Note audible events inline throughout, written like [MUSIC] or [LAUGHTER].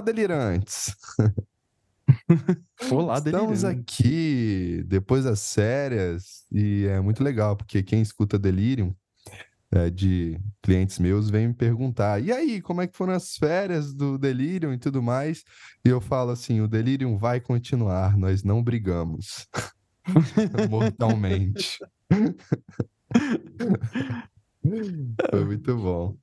Olá, delirantes! Olá, [LAUGHS] Estamos aqui depois das férias e é muito legal, porque quem escuta Delirium é, de clientes meus vem me perguntar: e aí, como é que foram as férias do Delirium e tudo mais? E eu falo assim: o Delirium vai continuar, nós não brigamos [LAUGHS] mortalmente. [LAUGHS] Foi muito bom.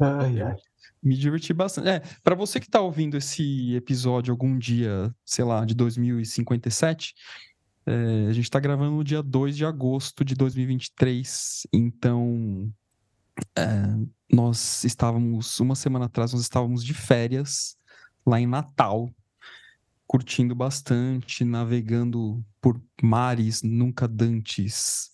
Ai, ai. Me diverti bastante. É, para você que tá ouvindo esse episódio algum dia, sei lá, de 2057, é, a gente tá gravando no dia 2 de agosto de 2023. Então, é, nós estávamos, uma semana atrás, nós estávamos de férias lá em Natal, curtindo bastante, navegando por mares nunca dantes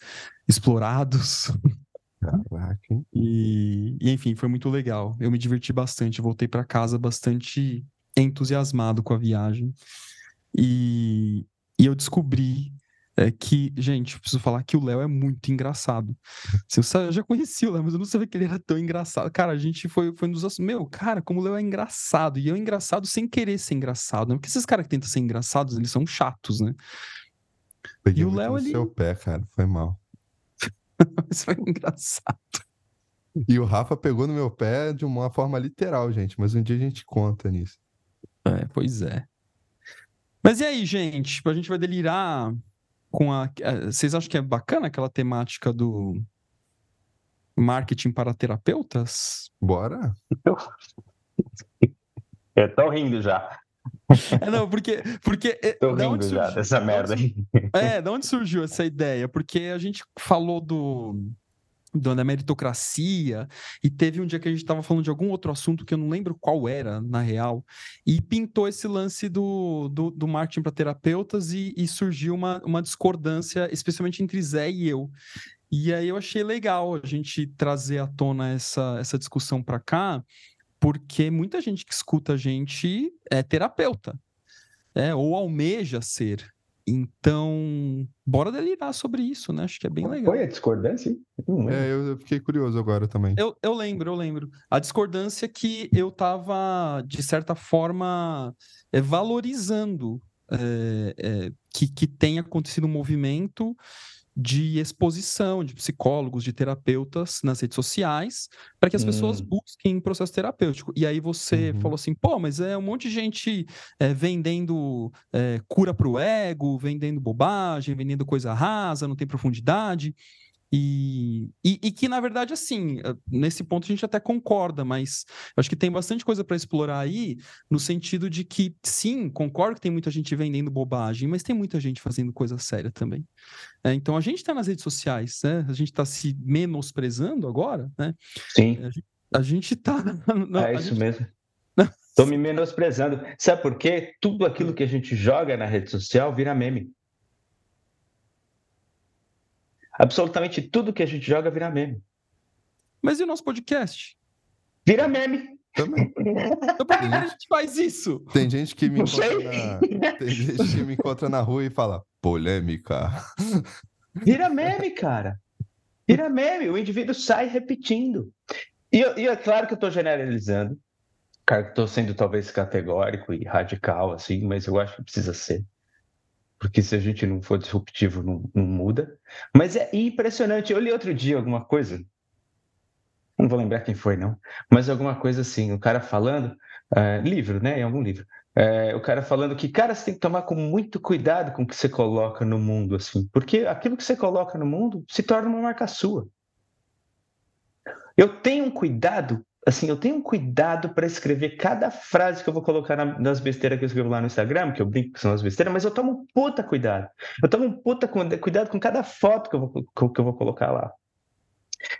explorados. [LAUGHS] Caraca, hein? E, e, enfim, foi muito legal. Eu me diverti bastante. Voltei para casa bastante entusiasmado com a viagem. E, e eu descobri é, que, gente, eu preciso falar que o Léo é muito engraçado. Eu, já conheci o Léo, mas eu não sabia que ele era tão engraçado. Cara, a gente foi, foi nos. Meu, cara, como o Léo é engraçado. E eu engraçado sem querer ser engraçado. Né? Porque esses caras que tentam ser engraçados, eles são chatos, né? Peguei E o Léo, no ele- seu pé, cara, foi mal. [LAUGHS] Mas foi engraçado. E o Rafa pegou no meu pé de uma forma literal, gente, mas um dia a gente conta nisso. É, pois é. Mas e aí, gente? A gente vai delirar com a. eh, Vocês acham que é bacana aquela temática do marketing para terapeutas? Bora? [LAUGHS] Eu tô rindo já. É, não, porque. porque eh, Tô da onde surgiu- dessa da merda aí. É, de onde surgiu essa ideia? Porque a gente falou do, do- da meritocracia e teve um dia que a gente estava falando de algum outro assunto que eu não lembro qual era, na real, e pintou esse lance do, do, do marketing para terapeutas e, e surgiu uma, uma discordância, especialmente entre Zé e eu. E aí eu achei legal a gente trazer à tona essa, essa discussão para cá, porque muita gente que escuta a gente é terapeuta, é, ou almeja ser. Então, bora delirar sobre isso, né? Acho que é bem legal. Foi a discordância? É, eu eu fiquei curioso agora também. Eu, eu lembro, eu lembro. A discordância que eu estava, de certa forma, é, valorizando é, é, que, que tenha acontecido um movimento de exposição de psicólogos, de terapeutas nas redes sociais, para que as pessoas Hum. busquem processo terapêutico. E aí você Uhum. falou assim, pô, mas é um monte de gente é, vendendo é, cura para o ego, vendendo bobagem, vendendo coisa rasa, não tem profundidade. E, e, e que, na verdade, assim, eh, nesse ponto a gente até concorda, mas acho que tem bastante coisa para explorar aí, no sentido de que, sim, concordo que tem muita gente vendendo bobagem, mas tem muita gente fazendo coisa séria também. É, então a gente está nas redes sociais, né? A gente está se menosprezando agora, né? Sim, A gente está. [LAUGHS] é isso mesmo. [LAUGHS] Tô me menosprezando. Sabe por quê? Tudo aquilo que a gente joga na rede social vira meme. Absolutamente tudo que a gente joga vira meme. Mas e o nosso podcast? Vira meme. Também. [LAUGHS] Então por que a gente faz isso? Tem gente que me Não encontra sei. na... Tem gente que me encontra na rua e fala, polêmica. [LAUGHS] Vira meme, cara. Vira meme. O indivíduo sai repetindo. E, e é claro que eu estou generalizando. Cara, que estou sendo talvez categórico e radical, assim, mas eu acho que precisa ser. Porque se a gente não for disruptivo, não, não muda. Mas é impressionante. Eu li outro dia alguma coisa. Não vou lembrar quem foi, não. Mas alguma coisa assim, o cara falando, eh, livro, né? Em algum livro. Eh, o cara falando que, cara, você tem que tomar com muito cuidado com o que você coloca no mundo, assim. Porque aquilo que você coloca no mundo se torna uma marca sua. Eu tenho um cuidado, assim, eu tenho um cuidado para escrever cada frase que eu vou colocar na- nas besteiras que eu escrevo lá no Instagram, que eu brinco que são as besteiras, mas eu tomo um puta cuidado. Eu tomo um puta cu- cuidado com cada foto que eu vou, que eu vou colocar lá.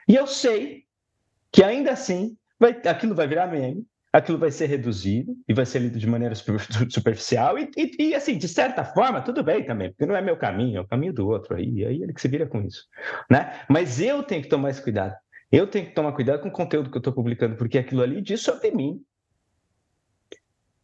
E eu sei que ainda assim vai, aquilo vai virar meme, aquilo vai ser reduzido e vai ser lido de maneira super- [LAUGHS] superficial e, e- e, assim, de certa forma, tudo bem também, porque não é meu caminho, é o caminho do outro aí, aí ele que se vira com isso, né? Mas eu tenho que tomar esse cuidado. Eu tenho que tomar cuidado com o conteúdo que eu estou publicando, porque aquilo ali diz sobre mim.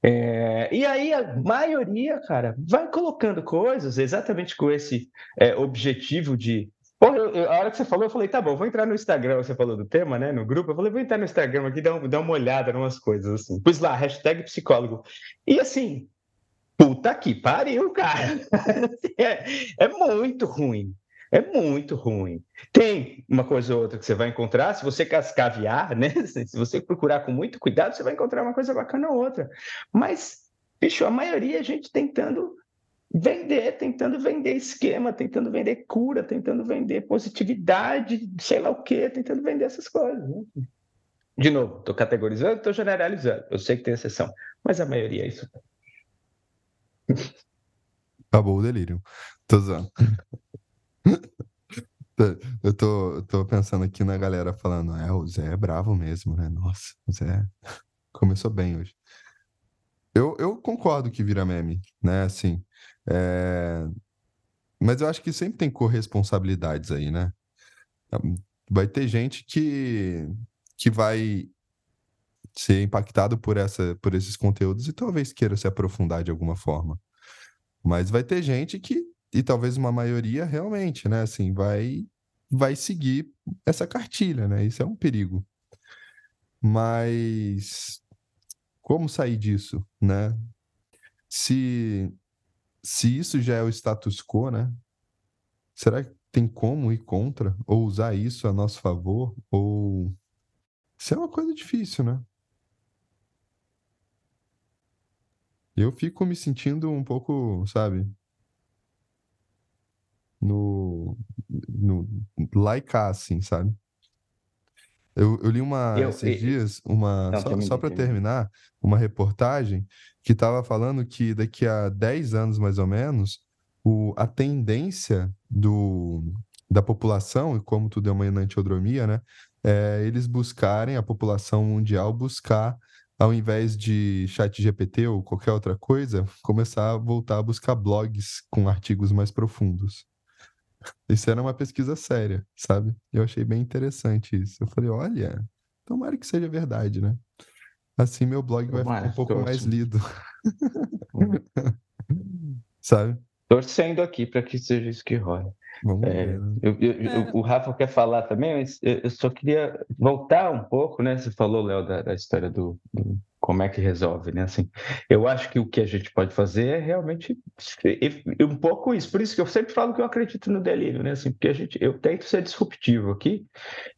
É, e aí a maioria, cara, vai colocando coisas exatamente com esse é, objetivo de Porra, eu, a hora que você falou, eu falei, tá bom, vou entrar no Instagram. Você falou do tema, né? No grupo. Eu falei, vou entrar no Instagram aqui dar, um, dar uma olhada em umas coisas assim. Pus lá, hashtag psicólogo. E assim, puta que pariu, cara. [LAUGHS] é, é muito ruim. É muito ruim. Tem uma coisa ou outra que você vai encontrar, se você cascaviar, né? [LAUGHS] Se você procurar com muito cuidado, você vai encontrar uma coisa bacana ou outra. Mas, bicho, a maioria a gente tentando vender, tentando vender esquema, tentando vender cura, tentando vender positividade, sei lá o quê, tentando vender essas coisas. Né? De novo, estou categorizando, estou generalizando. Eu sei que tem exceção, mas a maioria é isso. Acabou o delírio. Tô usando. [LAUGHS] [LAUGHS] Eu tô, tô pensando aqui na galera falando, é, o Zé é bravo mesmo, né? Nossa, o Zé [LAUGHS] começou bem hoje. Eu, eu concordo que vira meme, né? Assim, é... mas eu acho que sempre tem corresponsabilidades aí, né? Vai ter gente que, que vai ser impactado por, essa, por esses conteúdos e talvez queira se aprofundar de alguma forma. Mas vai ter gente que e talvez uma maioria realmente, né, assim, vai vai seguir essa cartilha, né? Isso é um perigo. Mas como sair disso, né? Se se isso já é o status quo, né? Será que tem como ir contra ou usar isso a nosso favor ou isso é uma coisa difícil, né? Eu fico me sentindo um pouco, sabe, no, no laicar, assim, sabe? Eu, eu li uma, eu, esses eu, dias, uma, não, só, só para terminar, uma reportagem que estava falando que daqui a 10 anos, mais ou menos, o, a tendência do, da população, e como tudo é uma enantiodromia, né? É, eles buscarem, a população mundial buscar, ao invés de chat GPT ou qualquer outra coisa, começar a voltar a buscar blogs com artigos mais profundos. Isso era uma pesquisa séria, sabe? Eu achei bem interessante isso. Eu falei, olha, tomara que seja verdade, né? Assim meu blog vai ficar um pouco mais lido. [LAUGHS] sabe? Torcendo aqui para que seja isso que rola. É, né? eu, eu, é. O Rafa quer falar também, mas eu só queria voltar um pouco, né? Você falou, Léo, da, da, história do, do, como é que resolve, né? Assim, eu acho que o que a gente pode fazer é realmente um pouco isso. Por isso que eu sempre falo que eu acredito no delírio, né? Assim, porque a gente, eu tento ser disruptivo aqui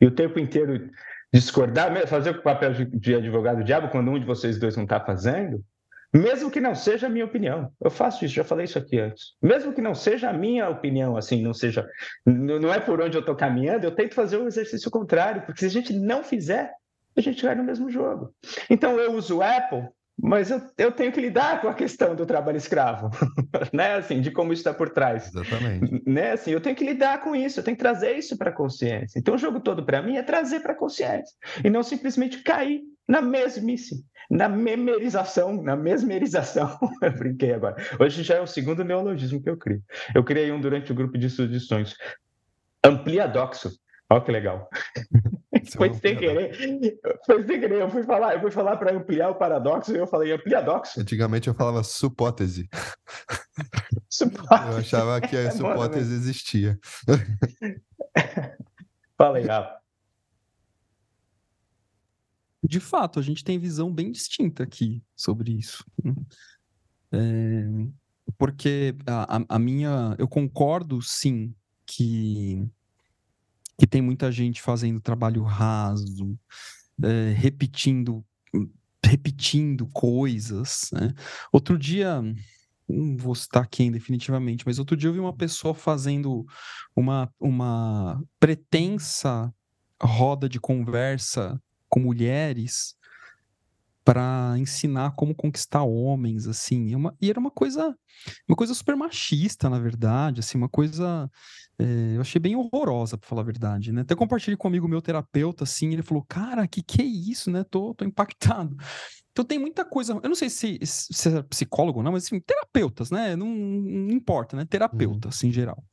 e o tempo inteiro discordar, fazer o papel de, de advogado diabo quando um de vocês dois não está fazendo, mesmo que não seja a minha opinião. Eu faço isso, já falei isso aqui antes. Mesmo que não seja a minha opinião, assim, não seja, não é por onde eu estou caminhando, eu tento fazer o um exercício contrário, porque se a gente não fizer, a gente vai no mesmo jogo. Então eu uso o Apple, mas eu, eu tenho que lidar com a questão do trabalho escravo, [LAUGHS] né? Assim, de como isso está por trás. Exatamente. Né? Assim, eu tenho que lidar com isso, eu tenho que trazer isso para a consciência. Então o jogo todo para mim é trazer para a consciência e não simplesmente cair na mesmice, na memorização, na mesmerização. [LAUGHS] eu brinquei agora. Hoje já é o segundo neologismo que eu crio. Eu criei um durante o grupo de sonhos. Ampliadoxo. Olha que legal. Foi sem querer. Foi sem querer. Eu fui falar, eu fui falar para ampliar o paradoxo e eu falei ampliadoxo. Antigamente eu falava supótese. supótese. Eu achava que a é supótese existia. Aí, Rafa. De fato, a gente tem visão bem distinta aqui sobre isso. Né? É, porque a, a minha. Eu concordo, sim, que que tem muita gente fazendo trabalho raso, é, repetindo repetindo coisas. Né? Outro dia, não vou citar quem definitivamente, mas outro dia eu vi uma pessoa fazendo uma, uma pretensa roda de conversa com mulheres para ensinar como conquistar homens, assim, e, uma, e era uma coisa, uma coisa super machista, na verdade, assim, uma coisa, é, eu achei bem horrorosa, para falar a verdade, né? Até compartilhei com um amigo meu terapeuta, assim, ele falou, cara, que que é isso, né? Tô, tô impactado. Então tem muita coisa, eu não sei se, se é psicólogo ou não, mas assim, terapeutas, né? Não, não importa, né? Terapeutas, uhum. em geral.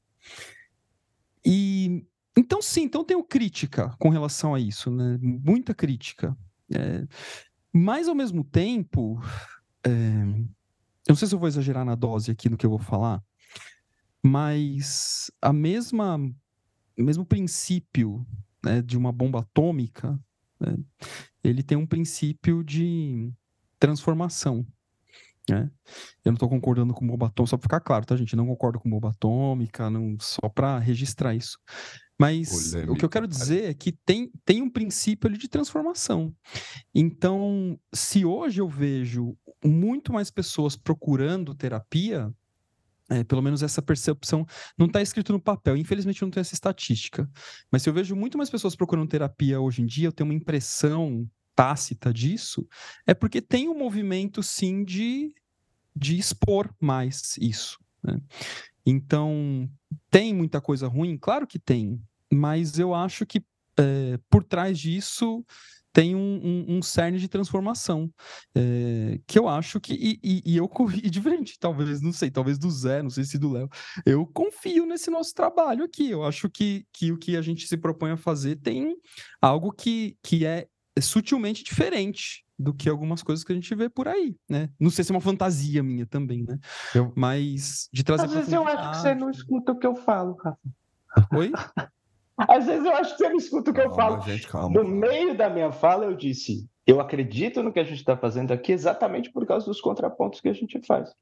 E então sim, então tenho crítica com relação a isso, né? Muita crítica. É, mas, ao mesmo tempo, é... eu não sei se eu vou exagerar na dose aqui no que eu vou falar, mas a mesma mesmo princípio né, de uma bomba atômica, né, ele tem um princípio de transformação. Né? Eu não estou concordando com bomba atômica, só para ficar claro, tá, gente? não concordo com bomba atômica, não, só para registrar isso. Mas o que eu quero dizer é que tem, tem um princípio ali de transformação. Então, se hoje eu vejo muito mais pessoas procurando terapia, é, pelo menos essa percepção não está escrito no papel. Infelizmente, não tem essa estatística. Mas se eu vejo muito mais pessoas procurando terapia hoje em dia, eu tenho uma impressão tácita disso, é porque tem um movimento, sim, de, de expor mais isso. Né? Então, tem muita coisa ruim? Claro que tem, mas eu acho que é, por trás disso tem um, um, um, cerne de transformação é, que eu acho que e, e, e eu [LAUGHS] e diferente talvez não sei talvez do Zé não sei se do Léo eu confio nesse nosso trabalho aqui eu acho que, que o que a gente se propõe a fazer tem algo que, que é sutilmente diferente do que algumas coisas que a gente vê por aí, né? Não sei se é uma fantasia minha também, né? Eu... Mas de trazer Às vezes eu acho que você não escuta o que eu falo, Rafa. Oi? [LAUGHS] Às vezes eu acho que você não escuta o que calma, eu falo. Gente, calma, no calma. meio da minha fala, eu disse: eu acredito no que a gente está fazendo aqui exatamente por causa dos contrapontos que a gente faz.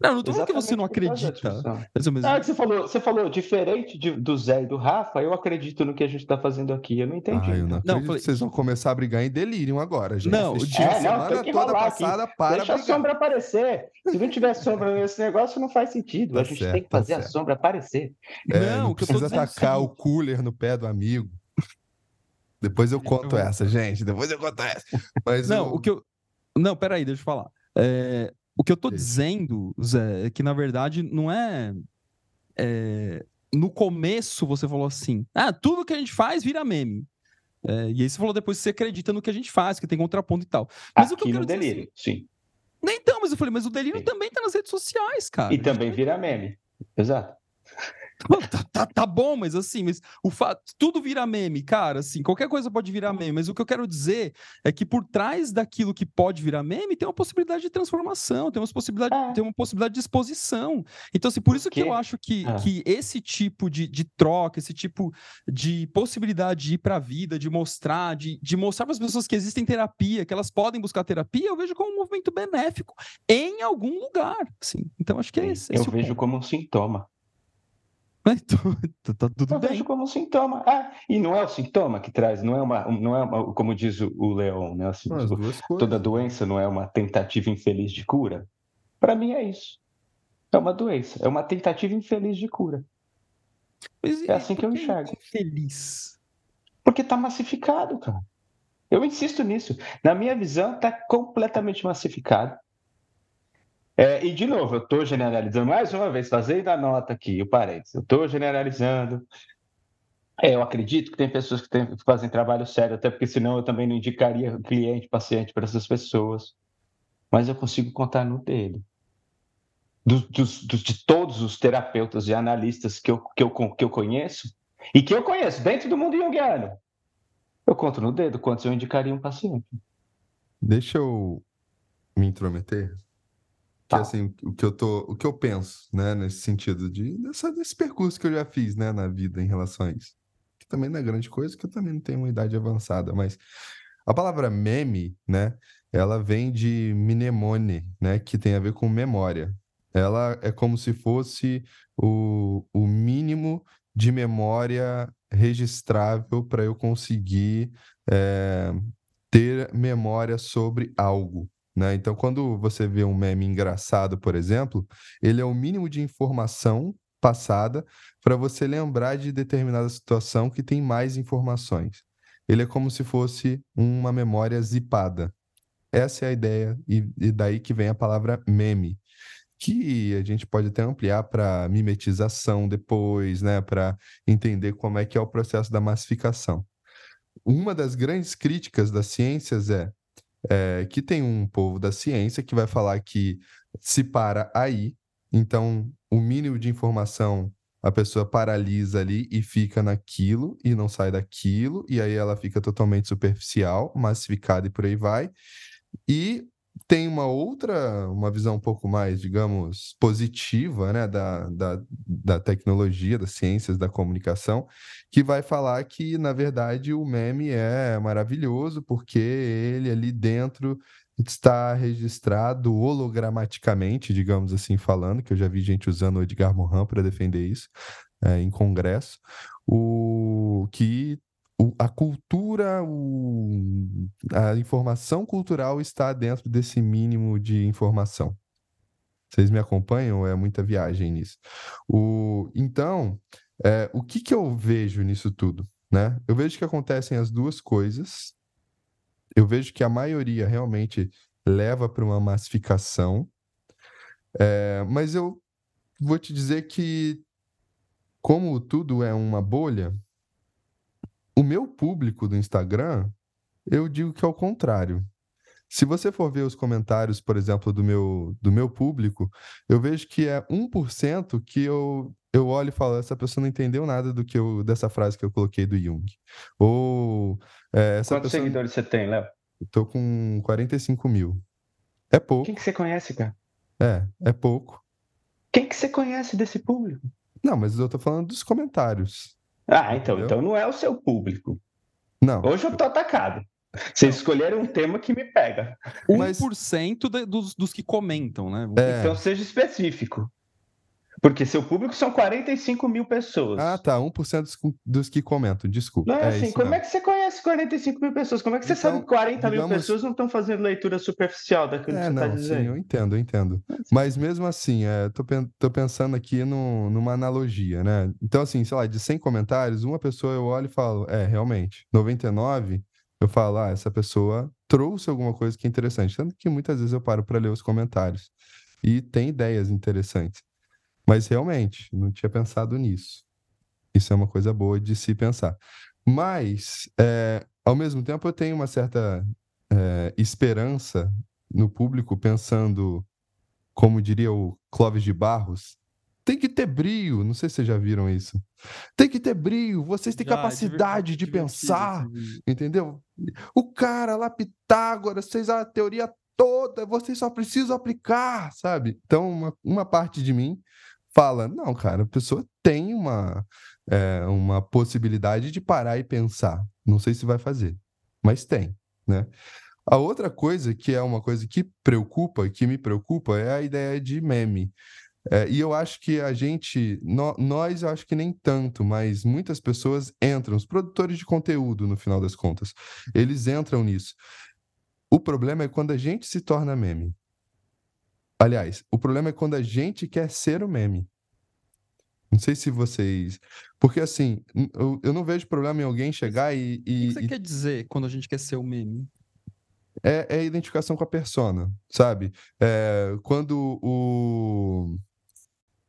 Não, não tô falando que você não acredita. Mas eu mesmo... Ah, você falou, você falou diferente de, do Zé e do Rafa, eu acredito no que a gente tá fazendo aqui. Eu não entendi. Ah, eu não, não falei... Vocês vão começar a brigar em delírio agora, gente. Não, o dia é, semana toda passada aqui. para Deixa brigar. a sombra aparecer. Se não tiver sombra nesse negócio, não faz sentido. Tá a gente certo, tem que tá fazer tá a sombra aparecer. É, não, não precisa atacar o cooler no pé do amigo. [LAUGHS] Depois eu conto eu... essa, gente. Depois eu conto essa. Mas não, eu... o que eu. Não, peraí, deixa eu falar. É, o que eu tô dizendo, Zé, é que na verdade não é, é, No começo você falou assim: ah, tudo que a gente faz vira meme. É, e aí você falou depois que você acredita no que a gente faz, que tem contraponto e tal. Mas Aqui o que eu quero no delírio, assim, sim. Então, mas eu falei, mas o delírio sim. também tá nas redes sociais, cara. E também vira meme. Exato. [LAUGHS] Tá, tá, tá, bom, mas assim, mas o fato, tudo vira meme, cara, assim, qualquer coisa pode virar meme, mas o que eu quero dizer é que por trás daquilo que pode virar meme tem uma possibilidade de transformação, tem uma possibilidade, é. tem uma possibilidade de exposição. Então, assim, por isso que eu acho que, é. que esse tipo de, de troca, esse tipo de possibilidade de ir para a vida, de mostrar, de, de mostrar para as pessoas que existem terapia, que elas podem buscar terapia, eu vejo como um movimento benéfico em algum lugar, assim. Então, acho que é esse. Eu esse vejo como um sintoma. [LAUGHS] Então, tá tudo eu bem. vejo como um sintoma. Ah, e não é o sintoma que traz, não é uma, não é uma, como diz o, o Leon, né? Assim, tipo, toda doença não é uma tentativa infeliz de cura. Para mim é isso. É uma doença, é uma tentativa infeliz de cura. Mas, é assim que eu enxergo. Infeliz. Porque está massificado, cara. Eu insisto nisso. Na minha visão, está completamente massificado. É, e, de novo, eu estou generalizando mais uma vez, fazendo a nota aqui, o parênteses. Eu estou generalizando. É, eu acredito que tem pessoas que, tem, que, fazem trabalho sério, até porque senão eu também não indicaria cliente, paciente para essas pessoas. Mas eu consigo contar no dele. Dos, dos, dos, de todos os terapeutas e analistas que eu, que, eu, que eu conheço, e que eu conheço dentro do mundo junguiano, eu conto no dedo quantos eu indicaria um paciente. Deixa eu me intrometer. Que tá. assim, o que eu tô, o que eu penso, né, nesse sentido de dessa, desse percurso que eu já fiz, né, na vida em relação a isso. Que também não é grande coisa, que eu também não tenho uma idade avançada, mas a palavra meme, né, ela vem de mnemone, né, que tem a ver com memória. Ela é como se fosse o, o mínimo de memória registrável para eu conseguir é, ter memória sobre algo, né? Então, quando você vê um meme engraçado, por exemplo, ele é o mínimo de informação passada para você lembrar de determinada situação que tem mais informações. Ele é como se fosse uma memória zipada. Essa é a ideia, e, e daí que vem a palavra meme, que a gente pode até ampliar para mimetização depois, né? Para entender como é que é o processo da massificação. Uma das grandes críticas das ciências é é, que tem um povo da ciência que vai falar que se para aí, então o mínimo de informação a pessoa paralisa ali e fica naquilo e não sai daquilo, e aí ela fica totalmente superficial, massificada e por aí vai. E tem uma outra, uma visão um pouco mais, digamos, positiva, né, da, da, da tecnologia, das ciências da comunicação, que vai falar que, na verdade, o meme é maravilhoso porque ele ali dentro está registrado hologramaticamente, digamos assim, falando, que eu já vi gente usando o Edgar Morin para defender isso é, em congresso, o que a cultura, o, a informação cultural está dentro desse mínimo de informação. Vocês me acompanham? É muita viagem nisso. O, então, é, o que, que eu vejo nisso tudo? Né? Eu vejo que acontecem as duas coisas. Eu vejo que a maioria realmente leva para uma massificação. É, mas eu vou te dizer que, como tudo é uma bolha, o meu público do Instagram, eu digo que é o contrário. Se você for ver os comentários, por exemplo, do meu, do meu público, eu vejo que é 1% que eu, eu olho e falo, essa pessoa não entendeu nada do que eu, dessa frase que eu coloquei do Jung. Ou é, essa Quantos pessoa... seguidores você tem, Léo? Estou com 45 mil. É pouco. Quem que você conhece, cara? É, é pouco. Quem que você conhece desse público? Não, mas eu tô falando dos comentários. Ah, então, Entendeu? então não é o seu público. Não. Hoje eu tô atacado. Vocês escolheram um tema que me pega. 1% de, dos, dos que comentam, né? É. Então seja específico. Porque seu público são 45 mil pessoas. Ah, tá. 1% dos, dos que comentam, desculpa. Não, é assim, como é que você conhece 45 mil pessoas? Como é que você então, sabe que 40 digamos... mil pessoas não estão fazendo leitura superficial daquilo é, que você está dizendo? Sim, eu entendo, eu entendo. Mas mesmo assim, é, tô pensando aqui no, numa analogia, né? Então, assim, sei lá, de 100 comentários, uma pessoa eu olho e falo, é, realmente. 99, eu falo, ah, essa pessoa trouxe alguma coisa que é interessante. Tanto que muitas vezes eu paro para ler os comentários. E tem ideias interessantes. Mas realmente, não tinha pensado nisso. Isso é uma coisa boa de se pensar. Mas, é, ao mesmo tempo, eu tenho uma certa é, esperança no público, pensando, como diria o Clóvis de Barros, tem que ter brilho. Não sei se vocês já viram isso. Tem que ter brilho. Vocês têm já, capacidade de pensar, entendeu? O cara lá, Pitágoras, fez a teoria toda. Vocês só precisam aplicar, sabe? Então, uma, uma parte de mim fala, não, cara, a pessoa tem uma, é, uma possibilidade de parar e pensar. Não sei se vai fazer, mas tem, né? A outra coisa que é uma coisa que preocupa, que me preocupa, é a ideia de meme. É, e eu acho que a gente, no, nós, eu acho que nem tanto, mas muitas pessoas entram, os produtores de conteúdo, no final das contas, eles entram nisso. O problema é quando a gente se torna meme. Aliás, o problema é quando a gente quer ser o meme. Não sei se vocês. Porque assim, eu, eu não vejo problema em alguém chegar e. e o que você e... quer dizer quando a gente quer ser o meme? É, é a identificação com a persona, sabe? É, quando o.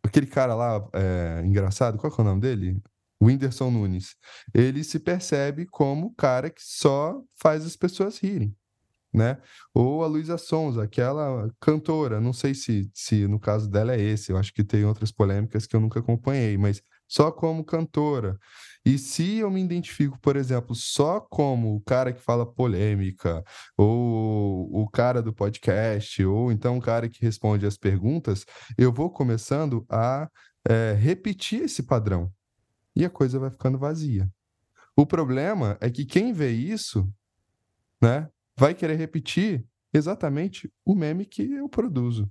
Aquele cara lá, é, engraçado, qual é o nome dele? Whindersson Nunes. Ele se percebe como o cara que só faz as pessoas rirem né? Ou a Luísa Sonza, aquela cantora, não sei se, se no caso dela é esse, eu acho que tem outras polêmicas que eu nunca acompanhei, mas só como cantora. E se eu me identifico, por exemplo, só como o cara que fala polêmica, ou o cara do podcast, ou então o cara que responde as perguntas, eu vou começando a é, repetir esse padrão. E a coisa vai ficando vazia. O problema é que quem vê isso, né, vai querer repetir exatamente o meme que eu produzo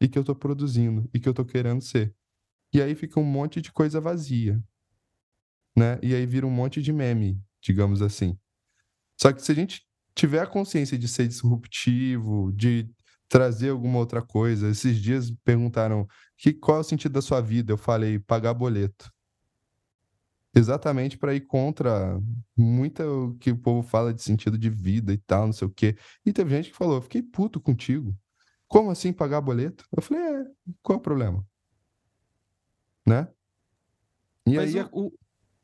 e que eu estou produzindo e que eu estou querendo ser. E aí fica um monte de coisa vazia, né? E aí vira um monte de meme, digamos assim. Só que se a gente tiver a consciência de ser disruptivo, de trazer alguma outra coisa, esses dias perguntaram que qual é o sentido da sua vida? Eu falei pagar boleto exatamente para ir contra muita o que o povo fala de sentido de vida e tal, não sei o quê. E teve gente que falou: fiquei puto contigo. Como assim pagar boleto? Eu falei: é, qual é o problema? Né? E Mas aí. O, o...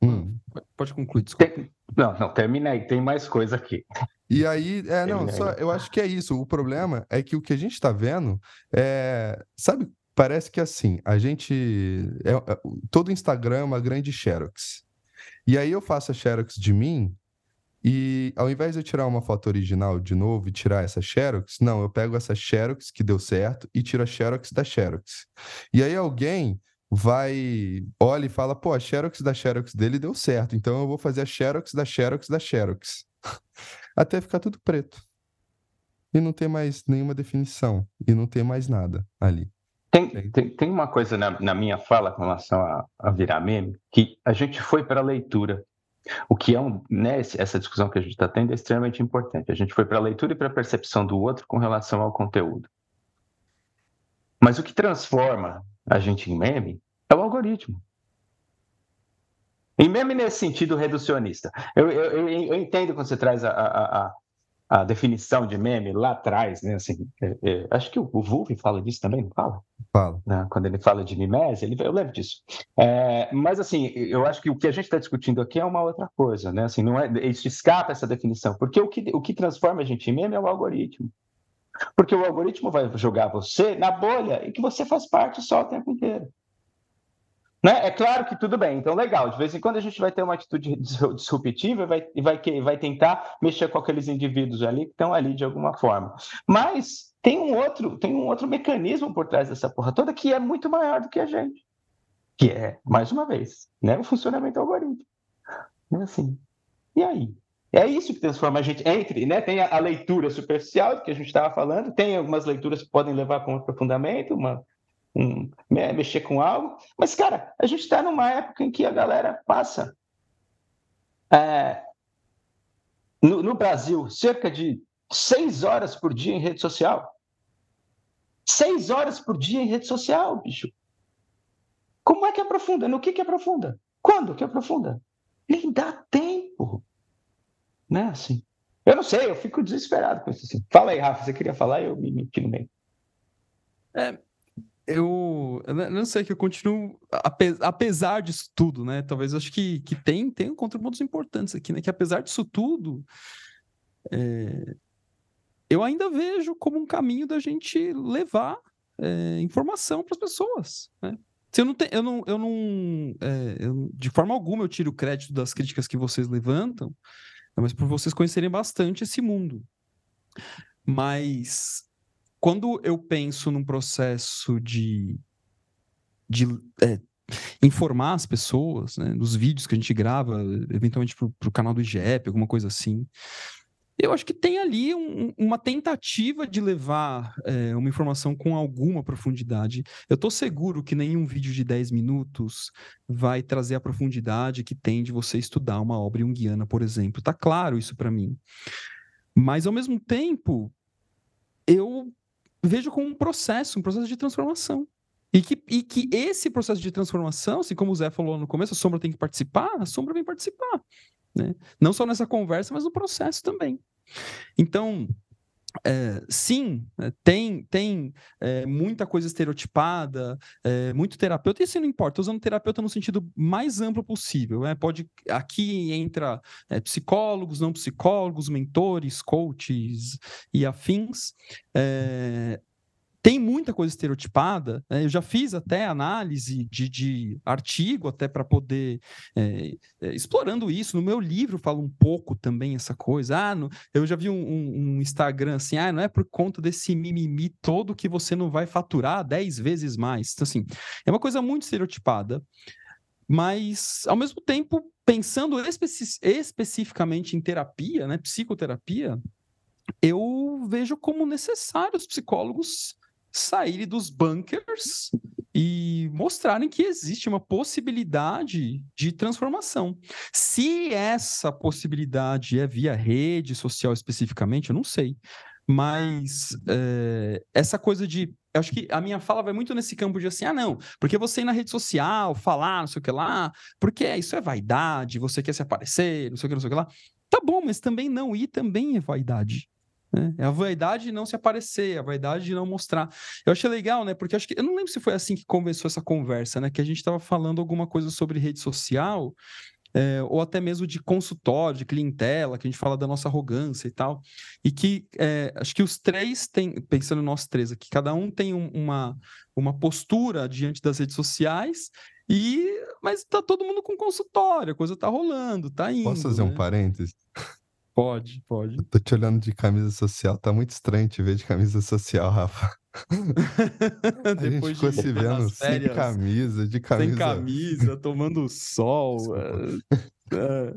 Hum. Pode concluir, desculpa. Tem... Não, não, terminei, tem mais coisa aqui. E aí, é, não, só, eu acho que é isso. O problema é que o que a gente está vendo é. Sabe parece que assim, a gente. É, é, todo Instagram é uma grande Xerox. E aí eu faço a Xerox de mim E ao invés de eu tirar uma foto original de novo e tirar essa Xerox, não, eu pego essa Xerox que deu certo e tiro a Xerox da Xerox. E aí alguém vai, olha e fala, pô, a Xerox da Xerox dele deu certo, então eu vou fazer a Xerox da Xerox da Xerox. [LAUGHS] Até ficar tudo preto. E não ter mais nenhuma definição. E não ter mais nada ali. Tem, tem, tem uma coisa na, na, minha fala com relação a, a virar meme, que a gente foi para a leitura. O que é um, né, essa discussão que a gente está tendo é extremamente importante. A gente foi para a leitura e para a percepção do outro com relação ao conteúdo. Mas o que transforma a gente em meme é o algoritmo. E meme nesse sentido reducionista. Eu, eu, eu, eu entendo quando você traz a, a, a, a, definição de meme lá atrás, né? Assim, é, é, acho que o, o Wolff fala disso também, não fala? Fala. Né? Quando ele fala de mimese, ele, eu lembro disso. É, mas, assim, eu acho que o que a gente está discutindo aqui é uma outra coisa, né? Assim, não é, isso escapa essa definição, porque o que, o que transforma a gente em meme é o algoritmo. Porque o algoritmo vai jogar você na bolha e que você faz parte só o tempo inteiro. Né? É claro que tudo bem, então legal. De vez em quando a gente vai ter uma atitude [LAUGHS] disruptiva e vai, vai, vai tentar mexer com aqueles indivíduos ali que estão ali de alguma forma. Mas tem um outro, tem um outro mecanismo por trás dessa porra toda que é muito maior do que a gente. Que é, mais uma vez, né, o funcionamento algorítmico. É assim. E aí? É isso que transforma a gente entre, né? Tem a, a leitura superficial que a gente estava falando, tem algumas leituras que podem levar para um aprofundamento, uma, um, mexer com algo, mas, cara, a gente está numa época em que a galera passa. É, no, no Brasil, cerca de seis horas por dia em rede social. Seis horas por dia em rede social, bicho. Como é que aprofunda? No que que aprofunda? Quando que aprofunda? Nem dá tempo né? Assim. Eu não sei, eu fico desesperado com isso. Assim. Fala aí, Rafa, você queria falar eu me meti no meio. É, eu, não sei que eu continuo, apesar disso tudo, né? Talvez eu acho que, que tem, tem contributos importantes aqui, né? Que apesar disso tudo, é, eu ainda vejo como um caminho da gente levar é, informação para as pessoas, né? Se eu não, eu não, eu não, é, eu, de forma alguma eu tiro crédito das críticas que vocês levantam, mas por vocês conhecerem bastante esse mundo. Mas quando eu penso num processo de, de é, informar as pessoas, né, nos vídeos que a gente grava, eventualmente para o canal do IGEP, alguma coisa assim, eu acho que tem ali um, uma tentativa de levar é, uma informação com alguma profundidade. Eu estou seguro que nenhum vídeo de 10 minutos vai trazer a profundidade que tem de você estudar uma obra junguiana, por exemplo. Está claro isso para mim. Mas, ao mesmo tempo, eu vejo como um processo, um processo de transformação. E que, e que esse processo de transformação, assim como o Zé falou no começo, a sombra tem que participar, a sombra vem participar. Né? Não só nessa conversa, mas no processo também. Então, é, sim, é, tem, tem é, muita coisa estereotipada, é, muito terapeuta, e isso não importa, usando terapeuta no sentido mais amplo possível. Né? Pode, aqui entra psicólogos, não psicólogos, mentores, coaches e afins. Tem muita coisa estereotipada. Né? Eu já fiz até análise de, de artigo, até para poder é, é, explorando isso. No meu livro falo um pouco também essa coisa. Ah, no, eu já vi um, um, um, Instagram assim, ah, não é por conta desse mimimi todo que você não vai faturar 10 vezes mais. Então, assim, é uma coisa muito estereotipada. Mas, ao mesmo tempo, pensando especi especificamente em terapia, né, psicoterapia, eu vejo como necessário os psicólogos saírem dos bunkers e mostrarem que existe uma possibilidade de transformação. Se essa possibilidade é via rede social especificamente, eu não sei. Mas é, essa coisa de. Acho que a minha fala vai muito nesse campo de assim, ah, não, porque você ir na rede social, falar, não sei o que lá, porque isso é vaidade, você quer se aparecer, não sei o que, não sei o que lá. Tá bom, mas também não ir também é vaidade. Né? É a vaidade de não se aparecer, a vaidade de não mostrar. Eu achei legal, né? Porque acho que eu não lembro se foi assim que começou essa conversa, né? Que a gente estava falando alguma coisa sobre rede social. É, ou até mesmo de consultório, de clientela, que a gente fala da nossa arrogância e tal, e que é, acho que os três têm, pensando nós três aqui, cada um tem um, uma, uma postura diante das redes sociais, e mas tá todo mundo com consultório, a coisa tá rolando, tá indo. Posso fazer né? um parênteses? Pode, pode. Tô te olhando de camisa social, tá muito estranho te ver de camisa social, Rafa. [LAUGHS] A gente Depois ficou de se vendo sem camisa, de sem camisa. camisa, [LAUGHS] tomando sol. É, é.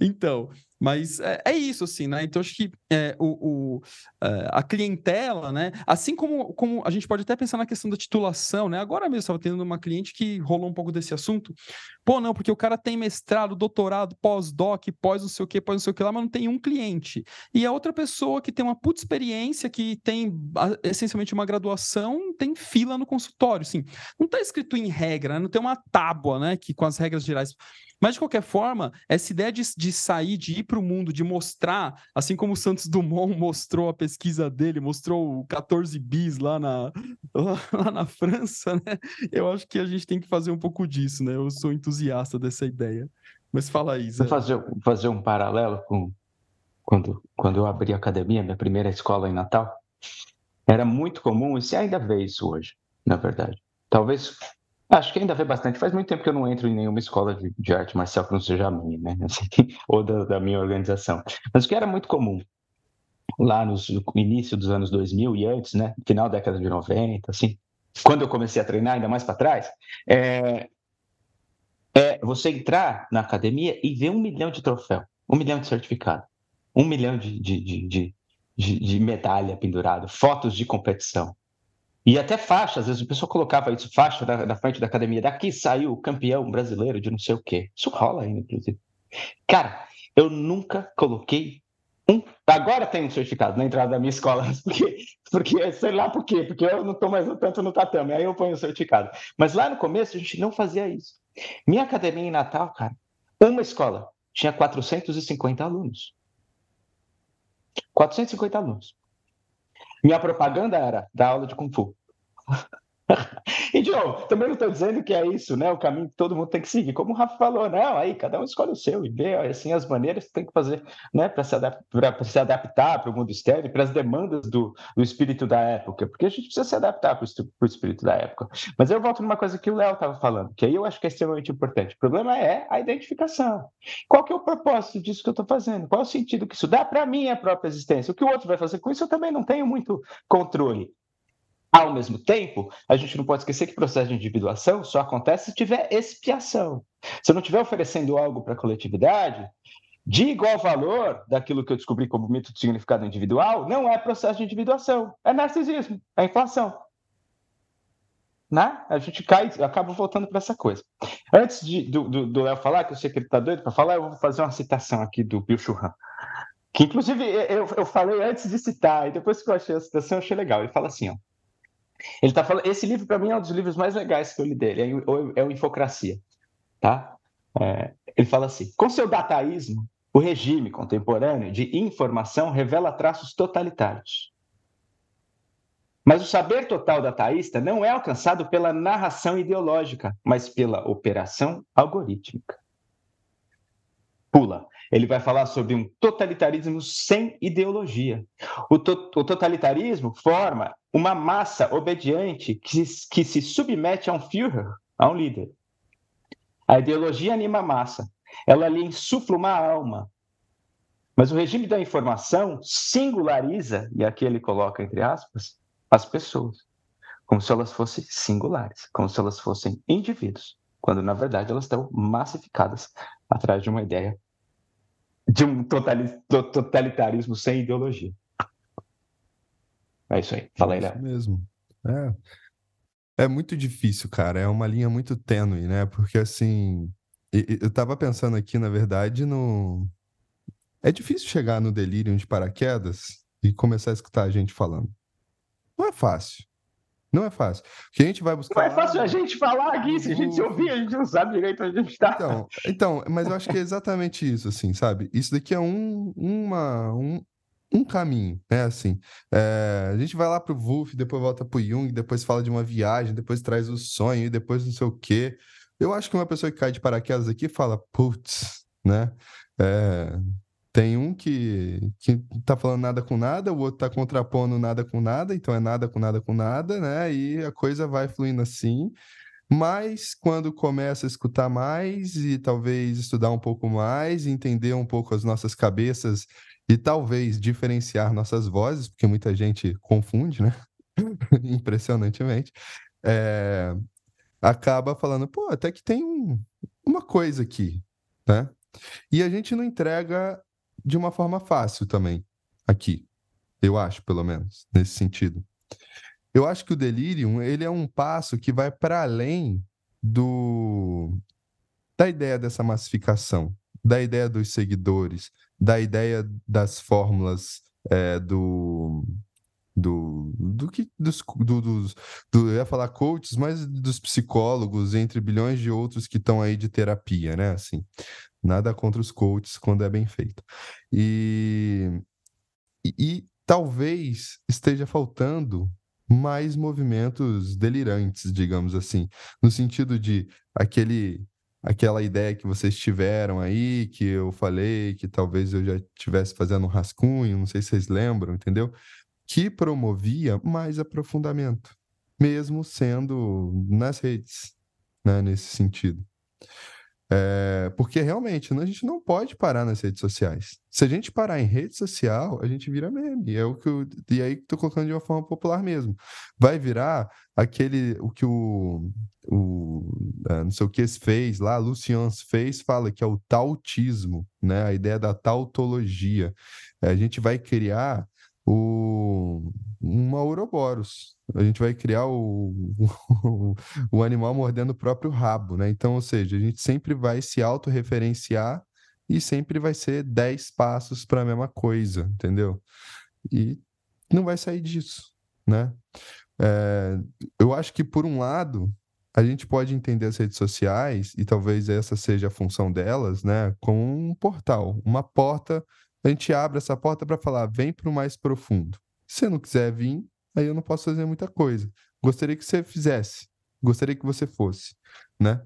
Então, mas é, é isso, assim, né? Então, acho que é, o, o, é, a clientela, né? Assim como, como a gente pode até pensar na questão da titulação, né? Agora mesmo, estava tendo uma cliente que rolou um pouco desse assunto. Pô, não, porque o cara tem mestrado, doutorado, pós-doc, pós não sei o que, pós não sei o que lá, mas não tem um cliente. E a outra pessoa que tem uma puta experiência, que tem essencialmente uma graduação, tem fila no consultório, sim. Não está escrito em regra, né? não tem uma tábua, né? Que com as regras gerais. Mas, de qualquer forma, essa ideia de, de sair, de ir para o mundo, de mostrar, assim como o Santos Dumont [LAUGHS] mostrou a pesquisa dele, mostrou o 14 bis lá na, [LAUGHS] lá, lá na França, né? Eu acho que a gente tem que fazer um pouco disso, né? Eu sou entusiasta dessa ideia. Mas fala aí, Zé. Vou fazer, fazer um paralelo com quando, quando eu abri a academia, minha primeira escola em Natal. Era muito comum, e se ainda vê isso hoje, na verdade. Talvez, acho que ainda vê bastante. Faz muito tempo que eu não entro em nenhuma escola de, de arte marcial que não seja a minha, né? [LAUGHS] Assim, ou da, da minha organização. Mas o que era muito comum lá nos, no início dos anos 2000 e antes, né? Final da década de 90, assim. Quando eu comecei a treinar, ainda mais para trás, é, é você entrar na academia e ver um milhão de troféu, um milhão de certificado, um milhão de, de, de, de, de- medalha pendurado, fotos de competição. E até faixa, às vezes o pessoal colocava isso, faixa na, na frente da academia, daqui saiu o campeão brasileiro de não sei o quê. Isso rola ainda, inclusive. Cara, eu nunca coloquei. Agora tem um certificado na entrada da minha escola, [LAUGHS] porque, porque sei lá por quê, porque eu não estou mais tanto no tatame, aí eu ponho o certificado. Mas lá no começo a gente não fazia isso. Minha academia em Natal, cara, uma escola tinha 450 alunos. 450 alunos. Minha propaganda era dar aula de Kung Fu. [LAUGHS] E, de novo, também não estou dizendo que é isso, né? O caminho que todo mundo tem que seguir. Como o Rafa falou, não, aí cada um escolhe o seu e vê assim as maneiras que tem que fazer, né? Para se, se adaptar para o mundo externo e para as demandas do, do espírito da época, porque a gente precisa se adaptar para o espírito da época. Mas eu volto numa coisa que o Léo estava falando, que aí eu acho que é extremamente importante. O problema é a identificação. Qual que é o propósito disso que eu estou fazendo? Qual é o sentido que isso dá para a minha própria existência? O que o outro vai fazer com isso, eu também não tenho muito controle. Ao mesmo tempo, a gente não pode esquecer que o processo de individuação só acontece se tiver expiação. Se eu não estiver oferecendo algo para a coletividade, de igual valor daquilo que eu descobri como mito de significado individual, não é processo de individuação, é narcisismo, é inflação. Né? A gente cai, acaba voltando para essa coisa. Antes de, do do, Léo falar, que eu sei que ele está doido para falar, eu vou fazer uma citação aqui do Bill Churran. Que, inclusive, eu, eu falei antes de citar, e depois que eu achei a citação, eu achei legal. Ele fala assim: ó, ele tá falando, esse livro para mim é um dos livros mais legais que eu li dele, é, o- é o Infocracia, tá? É, ele fala assim: com seu dataísmo, o regime contemporâneo de informação revela traços totalitários. Mas o saber total dataísta não é alcançado pela narração ideológica, mas pela operação algorítmica. Pula. Ele vai falar sobre um totalitarismo sem ideologia. O, to- o totalitarismo forma uma massa obediente que, que se submete a um Führer, a um líder. A ideologia anima a massa. Ela lhe insufla uma alma. Mas o regime da informação singulariza, e aqui ele coloca entre aspas, as pessoas, como se elas fossem singulares, como se elas fossem indivíduos, quando na verdade elas estão massificadas atrás de uma ideia de um totali- to- totalitarismo sem ideologia. É isso aí. Fala aí, Isso Léo. mesmo. É. É muito difícil, cara. É uma linha muito tênue, né? Porque assim, eu tava pensando aqui, na verdade, no. É difícil chegar no delírio de paraquedas e começar a escutar a gente falando. Não é fácil. Não é fácil. Porque a gente vai buscar. Não é fácil a gente falar aqui, se a gente se ouvir, a gente não sabe direito onde a gente está. Então, então, mas eu acho que é exatamente isso, assim, sabe? Isso daqui é um, uma, um, um caminho, né? Assim, é, a gente vai lá pro Wolff, depois volta pro Jung, depois fala de uma viagem, depois traz o sonho, e depois não sei o quê. Eu acho que uma pessoa que cai de paraquedas aqui fala, putz, né? É, tem um que, que tá falando nada com nada, o outro tá contrapondo nada com nada, então é nada com nada com nada, né? E a coisa vai fluindo assim. Mas quando começa a escutar mais e talvez estudar um pouco mais, entender um pouco as nossas cabeças e talvez diferenciar nossas vozes, porque muita gente confunde, né? [LAUGHS] Impressionantemente, é... acaba falando, pô, até que tem um... uma coisa aqui, né? E a gente não entrega de uma forma fácil também, aqui, eu acho, pelo menos, nesse sentido. Eu acho que o delirium ele é um passo que vai para além do da ideia dessa massificação, da ideia dos seguidores, da ideia das fórmulas é, do do, do que dos, do, do, eu ia falar coaches, mas dos psicólogos, entre bilhões de outros que estão aí de terapia, né? Assim, nada contra os coaches quando é bem feito. E, e, e talvez esteja faltando mais movimentos delirantes, digamos assim, no sentido de aquele aquela ideia que vocês tiveram aí, que eu falei, que talvez eu já estivesse fazendo um rascunho, não sei se vocês lembram, entendeu? Que promovia mais aprofundamento, mesmo sendo nas redes, né, nesse sentido. É, porque realmente né, a gente não pode parar nas redes sociais. Se a gente parar em rede social, a gente vira meme. É o que eu, e aí estou colocando de uma forma popular mesmo. Vai virar aquele o que o, o é, não sei o que fez lá, Lucians fez, fala que é o tautismo, né? A ideia da tautologia. É, a gente vai criar o, uma Ouroboros. A gente vai criar o, [LAUGHS] o, o, animal mordendo o próprio rabo, né? Então, ou seja, a gente sempre vai se autorreferenciar e sempre vai ser 10 passos para a mesma coisa, entendeu? E não vai sair disso, né? É, eu acho que, por um lado, a gente pode entender as redes sociais, e talvez essa seja a função delas, né? Como um portal, uma porta a gente abre essa porta para falar, vem para o mais profundo. Se você não quiser vir, aí eu não posso fazer muita coisa. Gostaria que você fizesse, gostaria que você fosse, né?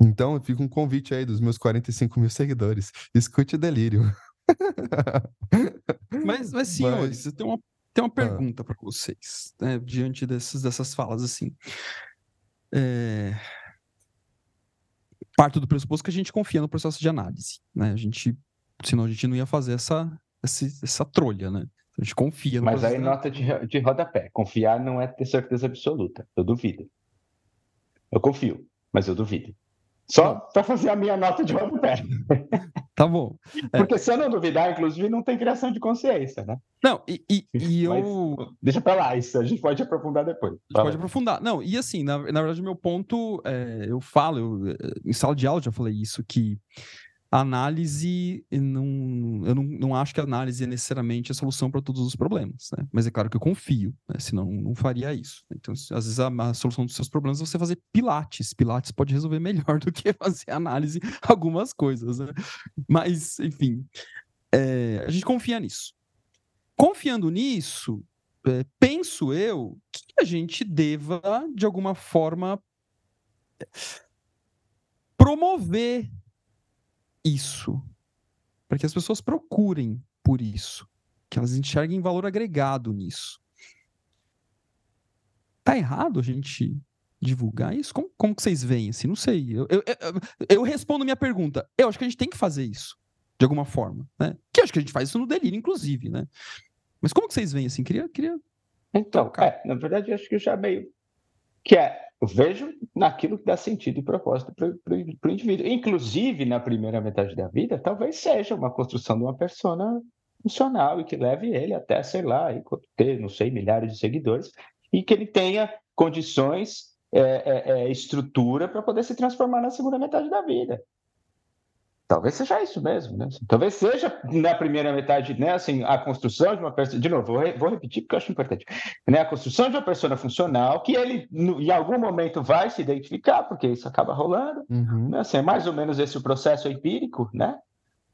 Então, fica um convite aí dos meus 45 mil seguidores. Escute o delírio. [LAUGHS] Mas, mas senhores, mas... eu tenho uma, tenho uma ah. pergunta ah. para vocês, né, diante dessas, dessas falas, assim. É... Parto do pressuposto que a gente confia no processo de análise, né? A gente Senão a gente não ia fazer essa, essa, essa trolha, né? A gente confia no Mas aí, nota de, de rodapé: confiar não é ter certeza absoluta. Eu duvido. Eu confio, mas eu duvido. Só para fazer a minha nota de rodapé. Tá bom. É. [LAUGHS] Porque se eu não duvidar, inclusive, não tem criação de consciência, né? Não, e, e, e [LAUGHS] eu. deixa para lá, isso a gente pode aprofundar depois. A gente pode aprofundar. Não, e assim, na, na verdade, o meu ponto, é, eu falo, eu, em sala de aula já falei isso, que análise, não, eu não, não acho que a análise é necessariamente a solução para todos os problemas, né? Mas é claro que eu confio, né? senão não faria isso. Então, às vezes a, a, solução dos seus problemas é você fazer pilates. Pilates pode resolver melhor [LAUGHS] do que fazer análise [LAUGHS] algumas coisas, né? Mas, enfim, é, a gente confia nisso. Confiando nisso, é, penso eu que a gente deva, de alguma forma, promover isso, para que as pessoas procurem por isso, que elas enxerguem valor agregado nisso. Tá errado a gente divulgar isso? Como, como que vocês veem? Assim, não sei. Eu, eu, eu, eu, respondo minha pergunta. Eu acho que a gente tem que fazer isso, de alguma forma. Né? Que acho que a gente faz isso no delírio, inclusive, né? Mas como que vocês veem assim? Queria. queria... Então, é, na verdade, acho que eu já meio. Que é vejo naquilo que dá sentido e propósito para o indivíduo. Inclusive, na primeira metade da vida, talvez seja uma construção de uma persona funcional e que leve ele até, sei lá, ter, não sei, milhares de seguidores e que ele tenha condições, é, é, é, estrutura para poder se transformar na segunda metade da vida. Talvez seja isso mesmo, né? Talvez seja na primeira metade, né? Assim, a construção de uma pessoa. De novo, vou, re... vou, repetir porque eu acho importante. Né? A construção de uma pessoa funcional que ele, no, em algum momento, vai se identificar, porque isso acaba rolando. Uhum. Né? Assim, é mais ou menos esse o processo empírico, né?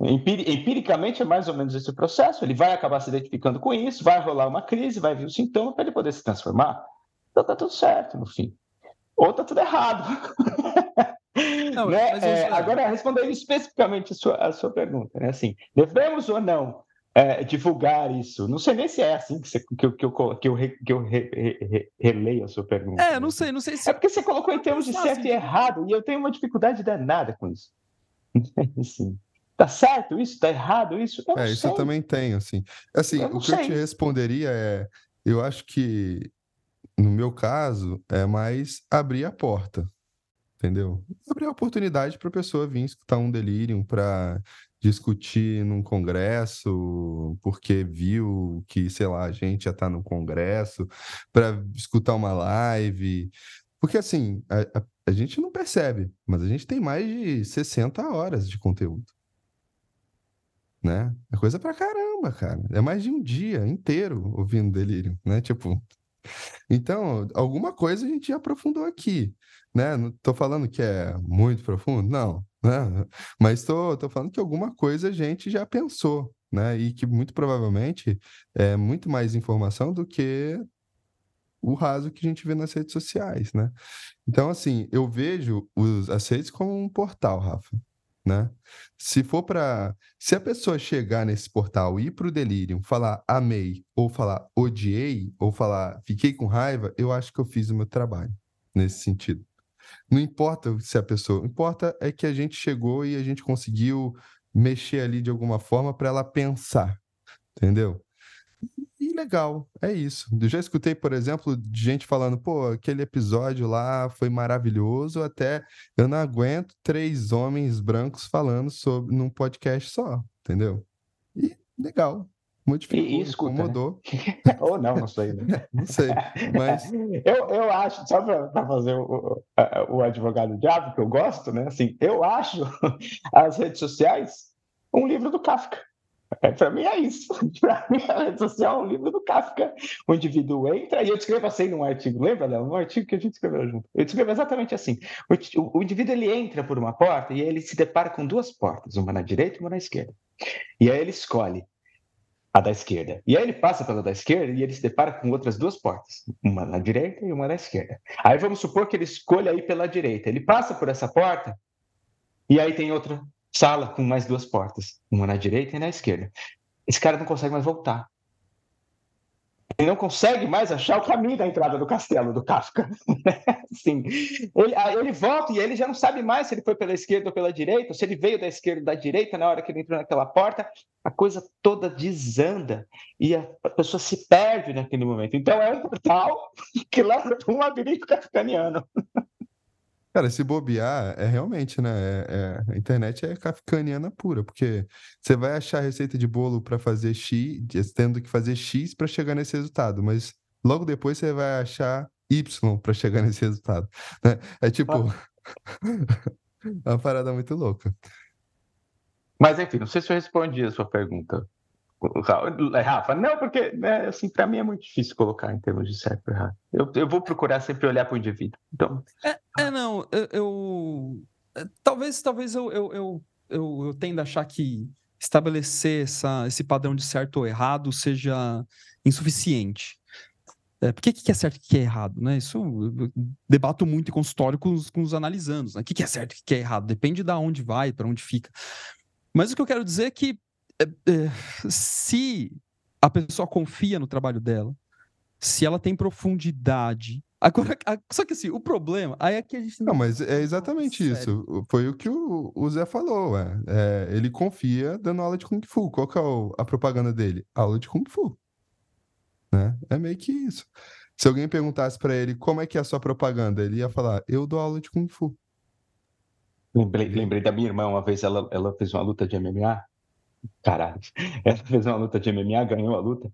Empir... Empiricamente é mais ou menos esse o processo. Ele vai acabar se identificando com isso, vai rolar uma crise, vai vir o sintoma para ele poder se transformar. Então tá tudo certo no fim. Ou tá tudo errado. [LAUGHS] Não, né? é, agora, respondendo especificamente a sua, a sua pergunta, né? assim, devemos ou não é, divulgar isso. Não sei nem se é assim que, você, que, eu, que eu, que eu, que eu re, re, releio a sua pergunta. É, não sei, não sei se. É porque você colocou em termos de certo e errado, e eu tenho uma dificuldade danada com isso. [LAUGHS] Assim, tá certo isso? Tá errado isso? Eu é, isso eu também tenho, assim. Assim, o que sei. eu te responderia é, eu acho que no meu caso é mais abrir a porta, entendeu? Abrir a oportunidade para a pessoa vir escutar um delírio, para discutir num congresso, porque viu que, sei lá, a gente já está no congresso, para escutar uma live. Porque, assim, a, a, a, gente não percebe, mas a gente tem mais de 60 horas de conteúdo. Né? É coisa pra caramba, cara. É mais de um dia inteiro ouvindo delírio, né? Tipo. Então, alguma coisa a gente já aprofundou aqui, né? Tô falando que é muito profundo, não né? Mas estou falando que alguma coisa a gente já pensou, né? E que muito provavelmente é muito mais informação do que o raso que a gente vê nas redes sociais, né? Então, assim, eu vejo os, as redes como um portal, Rafa, né? Se for para... Se a pessoa chegar nesse portal, ir para o delírio, falar amei, ou falar odiei, ou falar fiquei com raiva, eu acho que eu fiz o meu trabalho nesse sentido. Não importa se a pessoa. Importa é que a gente chegou e a gente conseguiu mexer ali de alguma forma para ela pensar. Entendeu? E legal, é isso. Eu já escutei, por exemplo, de gente falando, pô, aquele episódio lá foi maravilhoso, até eu não aguento três homens brancos falando sobre num podcast só, entendeu? E legal, modificou, e, escuta, né? incomodou. Né? [LAUGHS] Ou não, não sei. Né? [LAUGHS] não sei, mas... [LAUGHS] eu, eu acho, só para fazer o, o advogado diabo, que eu gosto, né? Assim, eu acho as redes sociais um livro do Kafka. É, para mim é isso. Para mim, a rede social é um livro do Kafka. O indivíduo entra, e eu escrevo assim num artigo, lembra, Léo? Um artigo que a gente escreveu junto. Eu escrevo exatamente assim. O, o, indivíduo ele entra por uma porta e ele se depara com duas portas, uma na direita e uma na esquerda. E aí ele escolhe a da esquerda. E aí ele passa pela da esquerda e ele se depara com outras duas portas, uma na direita e uma na esquerda. Aí vamos supor que ele escolha ir pela direita. Ele passa por essa porta e aí tem outra sala com mais duas portas, uma na direita e na esquerda. Esse cara não consegue mais voltar. Ele não consegue mais achar o caminho da entrada do castelo do Kafka. [LAUGHS] Sim. Ele, ele volta e ele já não sabe mais se ele foi pela esquerda ou pela direita, se ele veio da esquerda ou da direita na hora que ele entrou naquela porta. A coisa toda desanda e a pessoa se perde naquele momento. Então é um portal [LAUGHS] que leva para um labirinto kafkaniano. Cara, se bobear, é realmente, né? É, é, a internet é kafkaniana pura, porque você vai achar receita de bolo para fazer X, tendo que fazer X para chegar nesse resultado, mas logo depois você vai achar Y para chegar [LAUGHS] nesse resultado. Né? É tipo. [LAUGHS] é uma parada muito louca. Mas enfim, não sei se eu respondi a sua pergunta. Rafa, não, porque né, assim, para mim é muito difícil colocar em termos de certo e errado. Eu, eu vou procurar sempre olhar para o indivíduo. Então... É, é não, eu, eu, é, talvez, talvez eu, eu, eu, eu, eu tenda a achar que estabelecer essa, esse padrão de certo ou errado seja insuficiente. É, porque o que é certo e o que é errado? Né? Isso eu debato muito em consultório com os, com os analisandos. Né? O que é certo e o que é errado? Depende de onde vai, para onde fica. Mas o que eu quero dizer é que se a pessoa confia no trabalho dela, se ela tem profundidade. Agora, só que assim, o problema aí é que a gente não. Não, mas é exatamente isso. Foi o que o, o Zé falou. É. é. ele confia dando aula de Kung Fu. Qual que é a propaganda dele? Aula de Kung Fu. Né? É meio que isso. Se alguém perguntasse para ele como é que é a sua propaganda, ele ia falar: Eu dou aula de Kung Fu. Lembrei, lembrei da minha irmã, uma vez ela, ela fez uma luta de MMA caralho. [LAUGHS] Ela fez uma luta de MMA, ganhou a luta.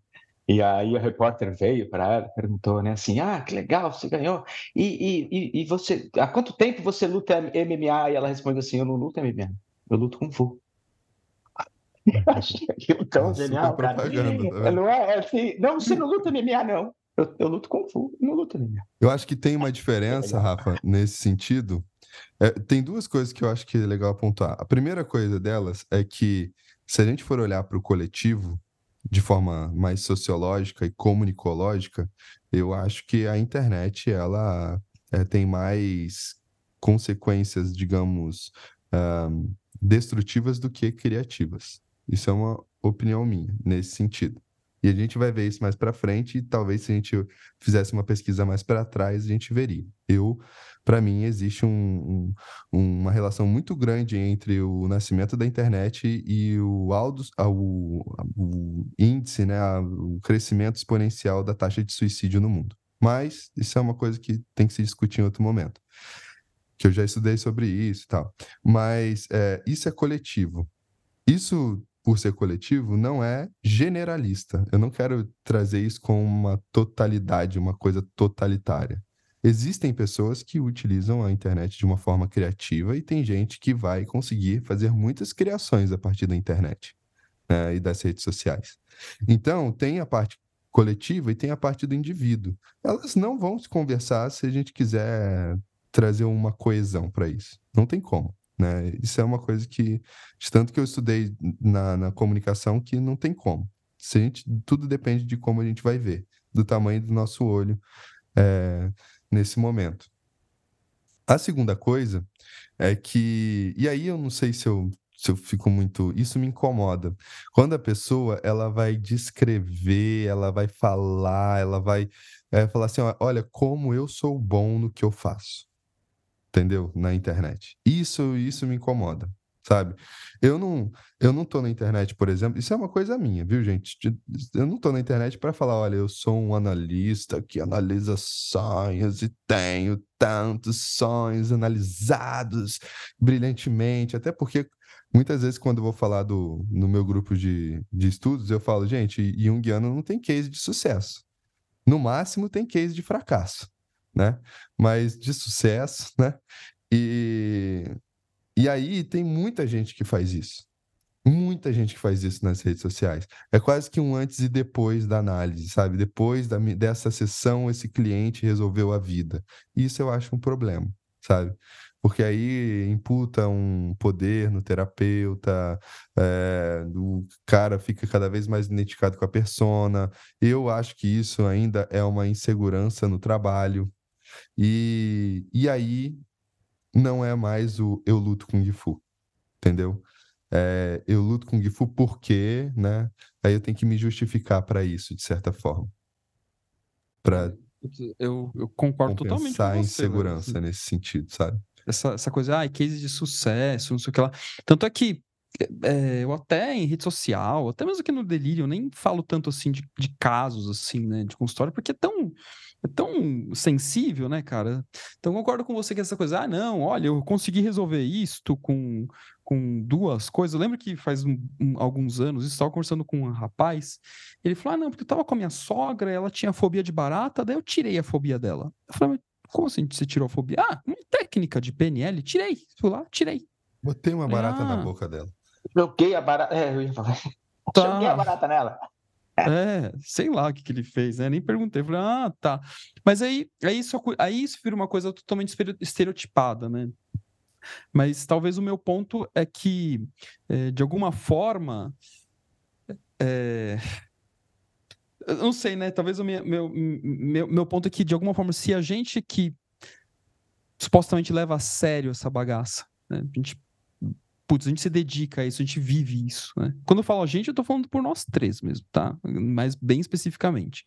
E aí o repórter veio para ela, perguntou, né, assim, ah, que legal, você ganhou. E, e, e você, há quanto tempo você luta MMA? E ela responde assim, eu não luto MMA, eu luto Kung Fu. [LAUGHS] Achei aquilo tão é genial, cara. Tá não é, é assim, não, você não luta MMA, não. Eu, eu luto Kung Fu, não luto MMA. Eu acho que tem uma diferença, Rafa, nesse sentido. É, tem duas coisas que eu acho que é legal apontar. A primeira coisa delas é que se a gente for olhar para o coletivo de forma mais sociológica e comunicológica, eu acho que a internet ela é, tem mais consequências, digamos, uh, destrutivas do que criativas. Isso é uma opinião minha nesse sentido. E a gente vai ver isso mais para frente e talvez se a gente fizesse uma pesquisa mais para trás, a gente veria. Eu, para mim, existe um, um, uma relação muito grande entre o nascimento da internet e o, aldo, o, o índice, né, o crescimento exponencial da taxa de suicídio no mundo. Mas isso é uma coisa que tem que se discutir em outro momento. Que eu já estudei sobre isso e tal. Mas é, isso é coletivo. Isso por ser coletivo, não é generalista. Eu não quero trazer isso como uma totalidade, uma coisa totalitária. Existem pessoas que utilizam a internet de uma forma criativa e tem gente que vai conseguir fazer muitas criações a partir da internet né, e das redes sociais. Então, tem a parte coletiva e tem a parte do indivíduo. Elas não vão se conversar se a gente quiser trazer uma coesão para isso. Não tem como. Né? Isso é uma coisa que, de tanto que eu estudei na, na comunicação, que não tem como. Se gente, tudo depende de como a gente vai ver, do tamanho do nosso olho é, nesse momento. A segunda coisa é que, e aí eu não sei se eu, se eu fico muito, isso me incomoda. Quando a pessoa ela vai descrever, ela vai falar, ela vai é, falar assim, olha como eu sou bom no que eu faço entendeu? Na internet. Isso, isso me incomoda, sabe? Eu não, eu não tô na internet, por exemplo, isso é uma coisa minha, viu, gente? Eu não tô na internet para falar, olha, eu sou um analista que analisa sonhos e tenho tantos sonhos analisados brilhantemente, até porque muitas vezes quando eu vou falar do, no meu grupo de, de estudos, eu falo, gente, Jungiano não tem case de sucesso. No máximo tem case de fracasso né? Mas de sucesso, né? E, e aí tem muita gente que faz isso. Muita gente que faz isso nas redes sociais. É quase que um antes e depois da análise, sabe? Depois da, dessa sessão, esse cliente resolveu a vida. Isso eu acho um problema, sabe? porque aí imputa um poder no terapeuta, é, o cara fica cada vez mais identificado com a persona. Eu acho que isso ainda é uma insegurança no trabalho, e, e aí não é mais o eu luto com Gifu, entendeu? É, eu luto com Gifu porque, né? Aí eu tenho que me justificar para isso, de certa forma. Para eu, eu concordo totalmente com você. insegurança velho. nesse sentido, sabe? Essa, essa coisa, ah, case de sucesso, não sei o que lá. Tanto é que é, eu até em rede social, até mesmo aqui no Delírio, eu nem falo tanto assim de, de casos assim, né, de consultório, porque é tão é tão sensível, né, cara? Então concordo com você que essa coisa, ah, não, olha, eu consegui resolver isto com, com duas coisas. Eu lembro que faz um, um, alguns anos, eu estava conversando com um rapaz, ele falou, ah, não, porque eu estava com a minha sogra, ela tinha fobia de barata, daí eu tirei a fobia dela. Eu falei, como assim você tirou a fobia? Ah, uma técnica de PNL, tirei. Fui lá, tirei. Botei uma barata ah. na boca dela. Joguei a barata. É, eu ia falar. [LAUGHS] Tá. Joguei a barata nela. É, sei lá o que, que ele fez, né? Nem perguntei. Falei, ah, tá. Mas aí, aí, isso, aí isso vira uma coisa totalmente estereotipada, né? Mas talvez o meu ponto é que, é, de alguma forma, é... eu não sei, né? Talvez o meu, meu, meu, meu ponto é que, de alguma forma, se a gente que supostamente leva a sério essa bagaça, né? a gente putz, a gente se dedica a isso, a gente vive isso, né? Quando eu falo a gente, eu tô falando por nós três mesmo, tá? Mas bem especificamente.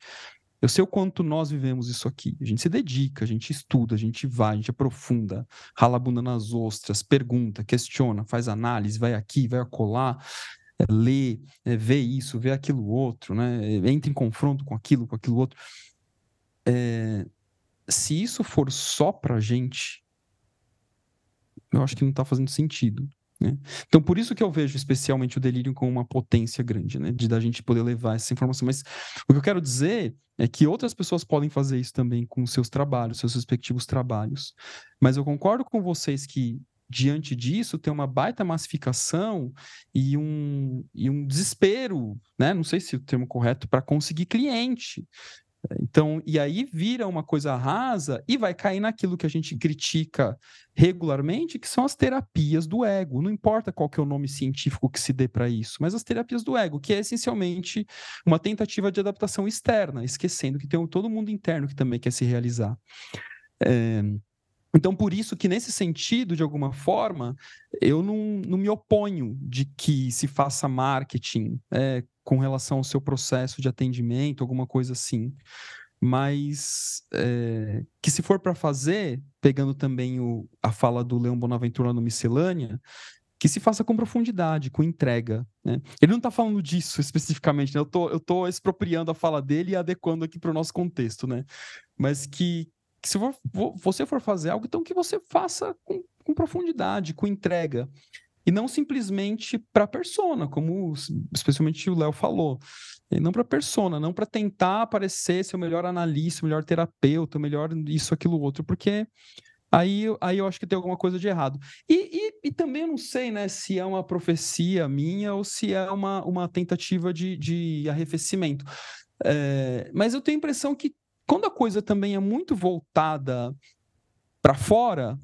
Eu sei o quanto nós vivemos isso aqui. A gente se dedica, a gente estuda, a gente vai, a gente aprofunda, rala a bunda nas ostras, pergunta, questiona, faz análise, vai aqui, vai acolá, é, lê, é, vê isso, vê aquilo outro, né? Entra em confronto com aquilo, com aquilo outro. É, se isso for só pra gente, eu acho que não tá fazendo sentido. Né? Então, por isso que eu vejo especialmente o delírio como uma potência grande, né? de da gente poder levar essa informação. Mas o que eu quero dizer é que outras pessoas podem fazer isso também com seus trabalhos, seus respectivos trabalhos. Mas eu concordo com vocês que diante disso tem uma baita massificação e um, e um desespero, né? Não sei se o termo correto para conseguir cliente. Então, e aí vira uma coisa rasa e vai cair naquilo que a gente critica regularmente, que são as terapias do ego. Não importa qual que é o nome científico que se dê para isso, mas as terapias do ego, que é essencialmente uma tentativa de adaptação externa, esquecendo que tem todo mundo interno que também quer se realizar. É... Então, por isso que, nesse sentido, de alguma forma, eu não, não me oponho de que se faça marketing é, com relação ao seu processo de atendimento, alguma coisa assim. Mas é, que se for para fazer, pegando também o, a fala do Leão Bonaventura no Miscelânea, que se faça com profundidade, com entrega. Né? Ele não está falando disso [LAUGHS] especificamente, né? eu tô, estou expropriando a fala dele e adequando aqui para o nosso contexto, né? Mas que se for, você for fazer algo, então que você faça com, com profundidade, com entrega. E não simplesmente para a persona, como especialmente o Léo falou. E não para a persona, não para tentar parecer ser o melhor analista, o melhor terapeuta, o melhor isso, aquilo, outro, porque aí, aí eu acho que tem alguma coisa de errado. E, e, e também eu não sei né, se é uma profecia minha ou se é uma, uma tentativa de, de arrefecimento. É, mas eu tenho a impressão que quando a coisa também é muito voltada para fora,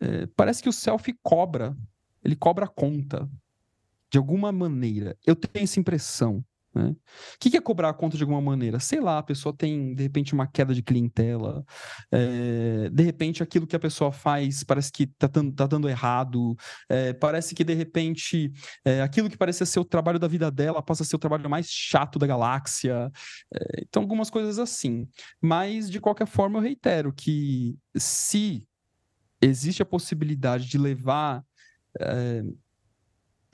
é, parece que o selfie cobra, ele cobra conta, de alguma maneira. Eu tenho essa impressão. Né? O que é cobrar a conta de alguma maneira? Sei lá, a pessoa tem, de repente, uma queda de clientela, é, de repente, aquilo que a pessoa faz parece que está tá dando errado, é, parece que, de repente, é, aquilo que parecia ser o trabalho da vida dela passa a ser o trabalho mais chato da galáxia. então, algumas coisas assim. Mas, de qualquer forma, eu reitero que se existe a possibilidade de levar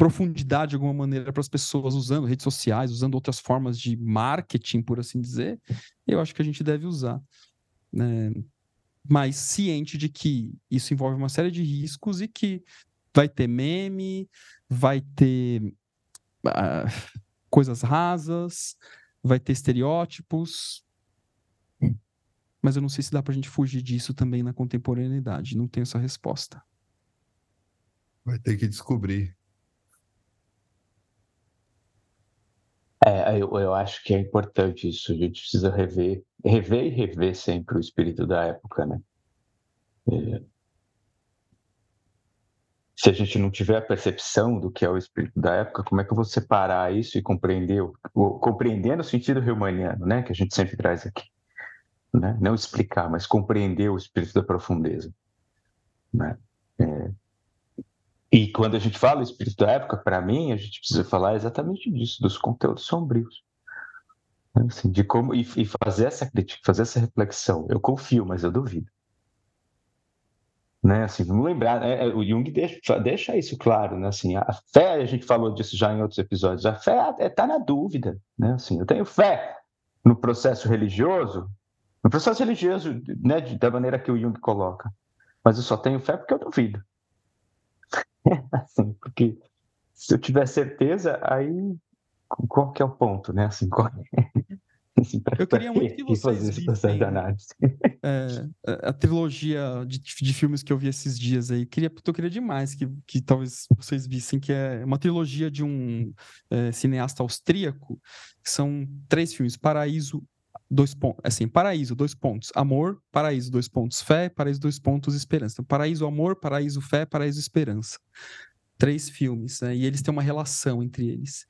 profundidade de alguma maneira para as pessoas usando redes sociais, usando outras formas de marketing, por assim dizer, eu acho que a gente deve usar. Né? Mas ciente de que isso envolve uma série de riscos e que vai ter meme, vai ter uh, coisas rasas, vai ter estereótipos. Mas eu não sei se dá para a gente fugir disso também na contemporaneidade. Não tenho essa resposta. Vai ter que descobrir. É, eu, eu acho que é importante isso. A gente precisa rever, rever e rever sempre o espírito da época, né? É... Se a gente não tiver a percepção do que é o espírito da época, como é que eu vou separar isso e compreender, o, compreender no sentido reumaniano, né? Que a gente sempre traz aqui. Né? Não explicar, mas compreender o espírito da profundeza. Né? É... E quando a gente fala espírito da época, para mim, a gente precisa falar exatamente disso, dos conteúdos sombrios. Assim, de como e, e, fazer essa crítica, fazer essa reflexão. Eu confio, mas eu duvido. Né? Assim, vamos lembrar, né? o Jung deixa, deixa, isso claro, né? Assim, a fé, a gente falou disso já em outros episódios, a fé está na dúvida, né? Assim, eu tenho fé no processo religioso, no processo religioso, né, da maneira que o Jung coloca, mas eu só tenho fé porque eu duvido. [LAUGHS] assim, porque se eu tiver certeza, aí qual que é o ponto, né? Assim, qual... [LAUGHS] assim, pra, eu queria muito que vocês análise. [LAUGHS] É, a trilogia de, de, filmes que eu vi esses dias aí, queria, eu queria demais que, que talvez vocês vissem que é uma trilogia de um é, cineasta austríaco, são três filmes, Paraíso, dois pontos, assim, paraíso, dois pontos, amor, paraíso, dois pontos, fé, paraíso, dois pontos, esperança. Então, paraíso, amor, paraíso, fé, paraíso, esperança. Três filmes, né? E eles têm uma relação entre eles.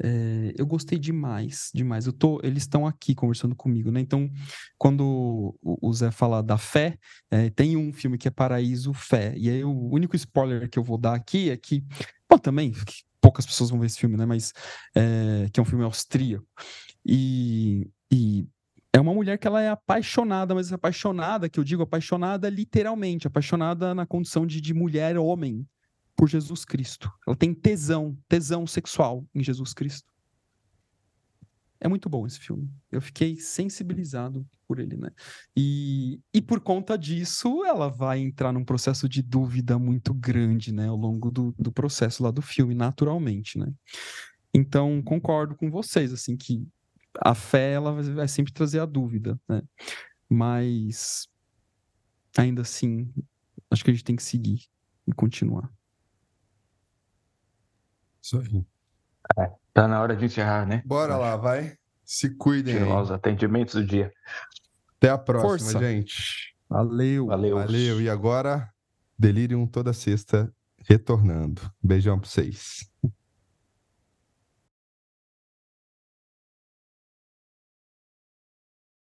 É, eu gostei demais, demais. Eu tô, eles estão aqui conversando comigo, né? Então, quando o Zé fala da fé, é, tem um filme que é Paraíso Fé. E aí, o único spoiler que eu vou dar aqui é que, bom, também, poucas pessoas vão ver esse filme, né? Mas é, que é um filme austríaco. E, e é uma mulher que ela é apaixonada, mas apaixonada, que eu digo apaixonada literalmente, apaixonada na condição de, de mulher homem por Jesus Cristo. Ela tem tesão, tesão sexual em Jesus Cristo. É muito bom esse filme. Eu fiquei sensibilizado por ele, né? E, e por conta disso, ela vai entrar num processo de dúvida muito grande, né? Ao longo do, do processo lá do filme, naturalmente, né? Então, concordo com vocês, assim, que a fé ela vai sempre trazer a dúvida, né? Mas ainda assim, acho que a gente tem que seguir e continuar. Isso aí. É, tá na hora de encerrar, né? Bora lá, vai. Se cuidem. Tirar os atendimentos do dia. Até a próxima, Força. gente. Valeu. Valeu. Valeu. E agora, Delirium toda sexta retornando. Beijão pra vocês.